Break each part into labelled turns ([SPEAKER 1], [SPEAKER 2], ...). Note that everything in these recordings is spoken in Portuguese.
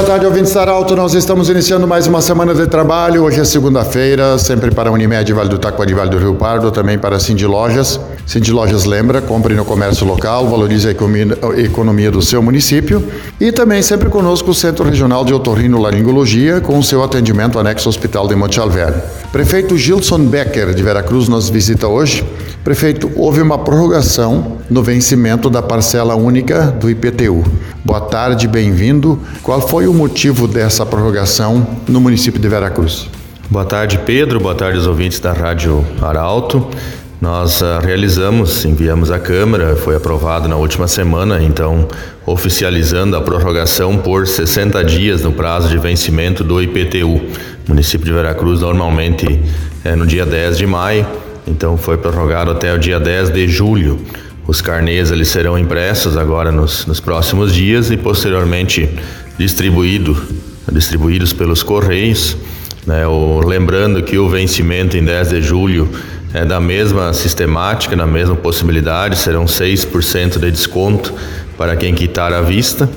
[SPEAKER 1] boa tarde, ouvintes da Alto. Nós estamos iniciando mais uma semana de trabalho. Hoje é segunda-feira, sempre para a Unimed Vale do Taquari Vale do Rio Pardo, também para a Cindy Lojas. Cindy Lojas lembra, compre no comércio local, valorize a economia do seu município. E também sempre conosco o Centro Regional de Otorrino Laringologia, com o seu atendimento anexo ao Hospital de Monte Alverne. Prefeito Gilson Becker, de Veracruz, nos visita hoje. Prefeito, houve uma prorrogação no vencimento da parcela única do IPTU. Boa tarde, bem-vindo. Qual foi o motivo dessa prorrogação no município de Veracruz?
[SPEAKER 2] Boa tarde, Pedro. Boa tarde aos ouvintes da Rádio Arauto. Nós uh, realizamos, enviamos à Câmara, foi aprovado na última semana, então oficializando a prorrogação por 60 dias no prazo de vencimento do IPTU. O município de Veracruz normalmente é no dia 10 de maio, então foi prorrogado até o dia 10 de julho. Os carnês eles serão impressos agora nos, nos próximos dias e posteriormente distribuído, distribuídos pelos correios. Né? O, lembrando que o vencimento em 10 de julho é da mesma sistemática, na mesma possibilidade, serão 6% de desconto para quem quitar à vista.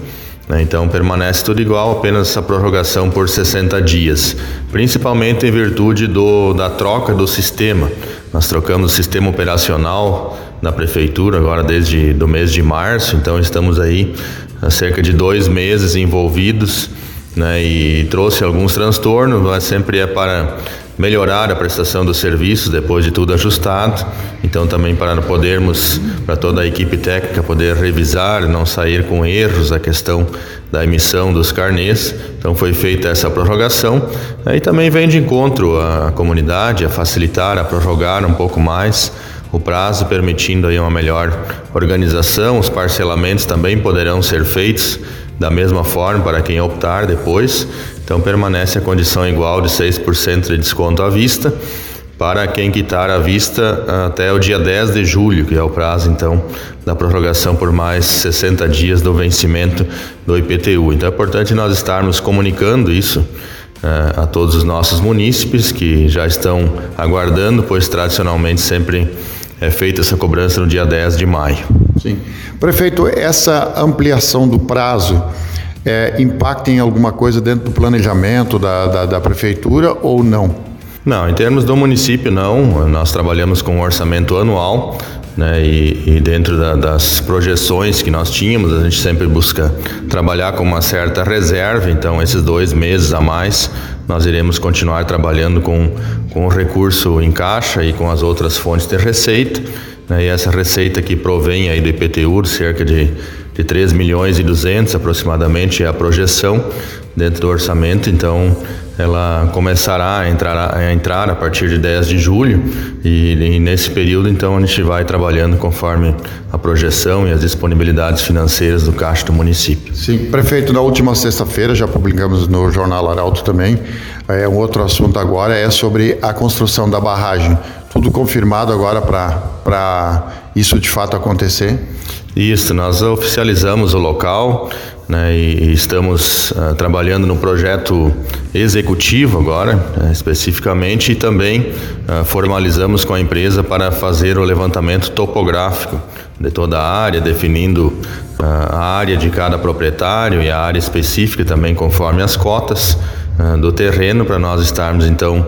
[SPEAKER 2] Né? Então permanece tudo igual, apenas essa prorrogação por 60 dias, principalmente em virtude do, da troca do sistema. Nós trocamos o sistema operacional da prefeitura agora desde do mês de março, então estamos aí há cerca de dois meses envolvidos né, e trouxe alguns transtornos, mas sempre é para melhorar a prestação dos serviços depois de tudo ajustado. Então também para podermos, para toda a equipe técnica poder revisar, não sair com erros a questão da emissão dos carnês. Então foi feita essa prorrogação. Aí também vem de encontro a comunidade a facilitar, a prorrogar um pouco mais o prazo, permitindo aí uma melhor organização. Os parcelamentos também poderão ser feitos da mesma forma para quem optar depois. Então permanece a condição igual de 6% de desconto à vista para quem quitar à vista até o dia 10 de julho, que é o prazo então da prorrogação por mais 60 dias do vencimento do IPTU. Então é importante nós estarmos comunicando isso uh, a todos os nossos munícipes que já estão aguardando, pois tradicionalmente sempre é feita essa cobrança no dia 10 de maio.
[SPEAKER 1] Sim. Prefeito, essa ampliação do prazo é, impacta em alguma coisa dentro do planejamento da, da, da prefeitura ou não?
[SPEAKER 2] Não, em termos do município, não. Nós trabalhamos com um orçamento anual, né, e, e dentro da, das projeções que nós tínhamos, a gente sempre busca trabalhar com uma certa reserva. Então, esses dois meses a mais, nós iremos continuar trabalhando com, com o recurso em caixa e com as outras fontes de receita. Né, e essa receita que provém aí do IPTU, cerca de de 3 milhões e 200 aproximadamente é a projeção dentro do orçamento, então ela começará a entrar a, entrar a partir de 10 de julho e, e, nesse período então a gente vai trabalhando conforme a projeção e as disponibilidades financeiras do caixa do município.
[SPEAKER 1] Sim, prefeito, na última sexta-feira já publicamos no jornal Arauto também, é um outro assunto agora é sobre a construção da barragem. Tudo confirmado agora para isso de fato acontecer?
[SPEAKER 2] Isso, nós oficializamos o local né, e estamos uh, trabalhando no projeto executivo agora, uh, especificamente, e também uh, formalizamos com a empresa para fazer o levantamento topográfico de toda a área, definindo a área de cada proprietário e a área específica também conforme as cotas. Ah, do terreno para nós estarmos então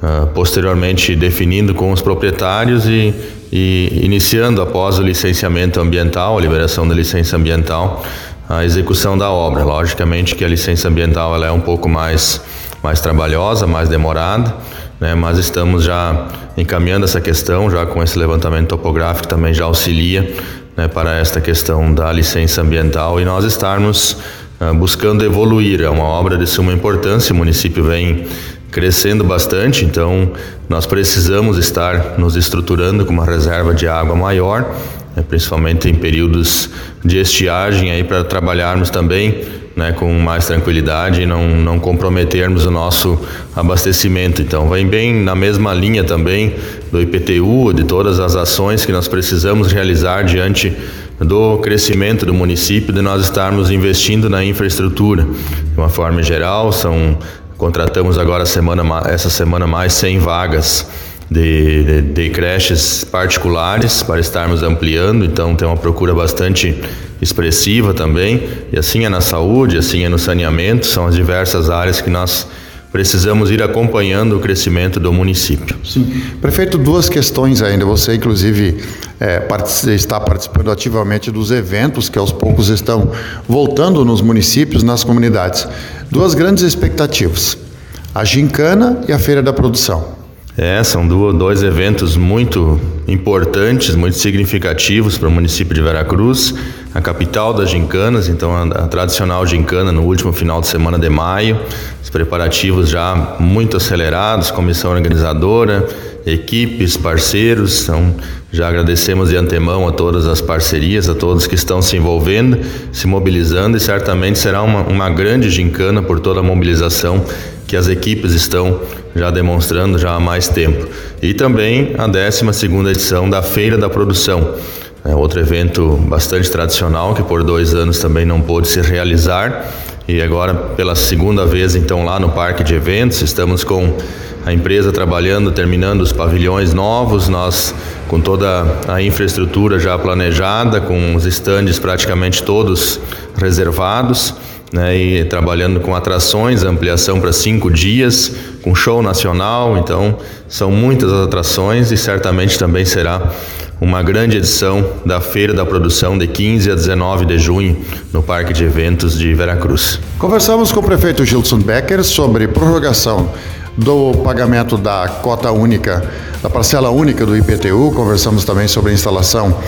[SPEAKER 2] uh, posteriormente definindo com os proprietários e, e, iniciando após o licenciamento ambiental, a liberação da licença ambiental, a execução da obra. Logicamente que a licença ambiental ela é um pouco mais mais trabalhosa, mais demorada, né? mas estamos já encaminhando essa questão, já com esse levantamento topográfico também já auxilia né, para esta questão da licença ambiental e nós estarmos ah, buscando evoluir. É uma obra de suma importância, o município vem crescendo bastante, então nós precisamos estar nos estruturando com uma reserva de água maior, né, principalmente em períodos de estiagem, aí para trabalharmos também né, com mais tranquilidade e não, não comprometermos o nosso abastecimento. Então, vem bem na mesma linha também do IPTU, de todas as ações que nós precisamos realizar diante do crescimento do município, de nós estarmos investindo na infraestrutura. De uma forma geral, são contratamos agora semana, essa semana mais 100 vagas de, de, de creches particulares para estarmos ampliando, então tem uma procura bastante expressiva também, e assim é na saúde, assim é no saneamento, são as diversas áreas que nós precisamos ir acompanhando o crescimento do município.
[SPEAKER 1] Sim. Prefeito, duas questões ainda. Você, inclusive, é, está participando ativamente dos eventos que aos poucos estão voltando nos municípios, nas comunidades. Duas grandes expectativas: a Gincana e a Feira da Produção.
[SPEAKER 2] É, são dois eventos muito importantes, muito significativos para o município de Veracruz, a capital das gincanas, então a, tradicional gincana no último final de semana de maio, os preparativos já muito acelerados, comissão organizadora, equipes, parceiros, então já agradecemos de antemão a todas as parcerias, a todos que estão se envolvendo, se mobilizando e certamente será uma, uma grande gincana por toda a mobilização que as equipes estão já demonstrando já há mais tempo. E também a 12 segunda edição da Feira da Produção, é outro evento bastante tradicional que por dois anos também não pôde se realizar. E agora pela segunda vez então lá no parque de eventos estamos com a empresa trabalhando, terminando os pavilhões novos, nós com toda a infraestrutura já planejada, com os estandes praticamente todos reservados né, e trabalhando com atrações, ampliação para cinco dias, com show nacional. Então, são muitas as atrações e certamente também será uma grande edição da Feira da Produção de 15 a 19 de junho no Parque de Eventos de Veracruz.
[SPEAKER 1] Conversamos com o prefeito Gilson Becker sobre prorrogação do pagamento da cota única, da parcela única do IPTU. Conversamos também sobre a instalação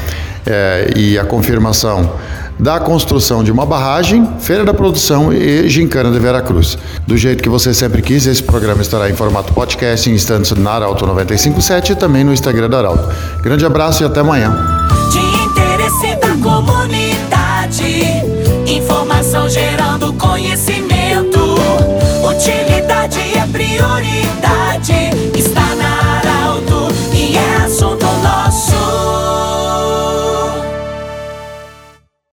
[SPEAKER 1] eh, e a confirmação da construção de uma barragem, Feira da Produção e Gincana de Veracruz. Do jeito que você sempre quis, esse programa estará em formato podcast em instantes na Arauto 957 e também no Instagram da Arauto. Grande abraço e até amanhã.
[SPEAKER 3] De interesse da comunidade, informação gerando conhecimento, utilidade é prioridade.